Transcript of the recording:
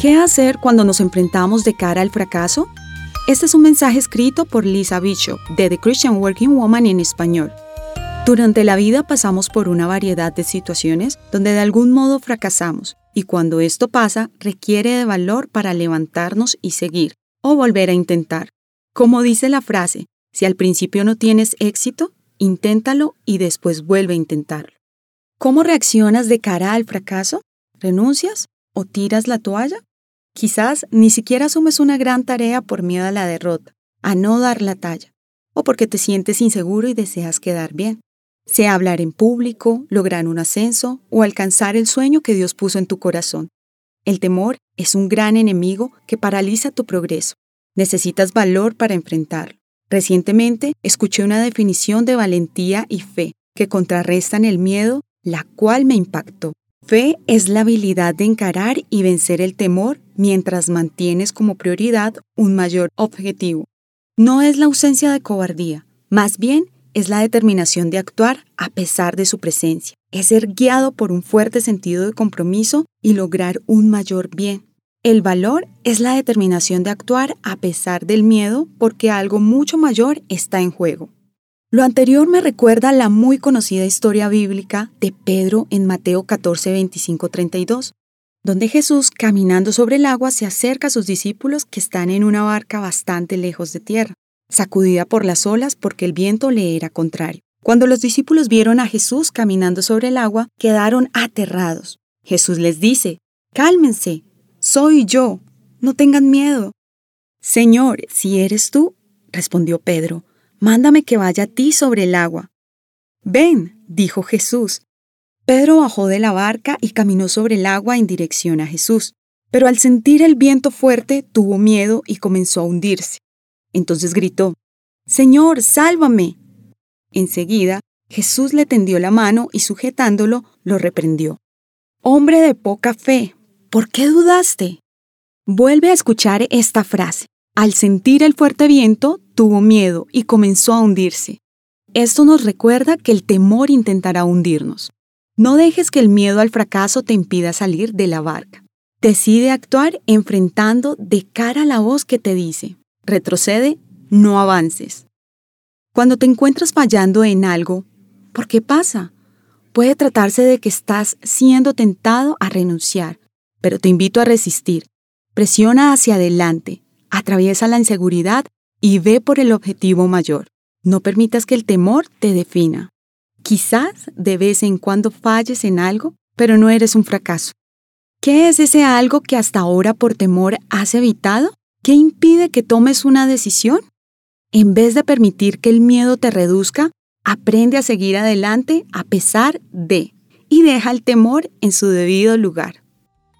¿Qué hacer cuando nos enfrentamos de cara al fracaso? Este es un mensaje escrito por Lisa Bishop de The Christian Working Woman en español. Durante la vida pasamos por una variedad de situaciones donde de algún modo fracasamos y cuando esto pasa requiere de valor para levantarnos y seguir o volver a intentar. Como dice la frase, si al principio no tienes éxito, inténtalo y después vuelve a intentarlo. ¿Cómo reaccionas de cara al fracaso? ¿Renuncias o tiras la toalla? Quizás ni siquiera asumes una gran tarea por miedo a la derrota, a no dar la talla, o porque te sientes inseguro y deseas quedar bien. Sea hablar en público, lograr un ascenso o alcanzar el sueño que Dios puso en tu corazón. El temor es un gran enemigo que paraliza tu progreso. Necesitas valor para enfrentarlo. Recientemente escuché una definición de valentía y fe que contrarrestan el miedo, la cual me impactó. Fe es la habilidad de encarar y vencer el temor mientras mantienes como prioridad un mayor objetivo. No es la ausencia de cobardía, más bien es la determinación de actuar a pesar de su presencia. Es ser guiado por un fuerte sentido de compromiso y lograr un mayor bien. El valor es la determinación de actuar a pesar del miedo porque algo mucho mayor está en juego. Lo anterior me recuerda la muy conocida historia bíblica de Pedro en Mateo 14, 25, 32, donde Jesús, caminando sobre el agua, se acerca a sus discípulos que están en una barca bastante lejos de tierra, sacudida por las olas porque el viento le era contrario. Cuando los discípulos vieron a Jesús caminando sobre el agua, quedaron aterrados. Jesús les dice, Cálmense, soy yo, no tengan miedo. Señor, si eres tú, respondió Pedro, mándame que vaya a ti sobre el agua. Ven, dijo Jesús. Pedro bajó de la barca y caminó sobre el agua en dirección a Jesús, pero al sentir el viento fuerte tuvo miedo y comenzó a hundirse. Entonces gritó, Señor, sálvame. Enseguida, Jesús le tendió la mano y sujetándolo, lo reprendió. Hombre de poca fe, ¿por qué dudaste? Vuelve a escuchar esta frase. Al sentir el fuerte viento, tuvo miedo y comenzó a hundirse. Esto nos recuerda que el temor intentará hundirnos. No dejes que el miedo al fracaso te impida salir de la barca. Decide actuar enfrentando de cara a la voz que te dice, retrocede, no avances. Cuando te encuentras fallando en algo, ¿por qué pasa? Puede tratarse de que estás siendo tentado a renunciar, pero te invito a resistir. Presiona hacia adelante, Atraviesa la inseguridad y ve por el objetivo mayor. No permitas que el temor te defina. Quizás de vez en cuando falles en algo, pero no eres un fracaso. ¿Qué es ese algo que hasta ahora por temor has evitado? ¿Qué impide que tomes una decisión? En vez de permitir que el miedo te reduzca, aprende a seguir adelante a pesar de y deja el temor en su debido lugar.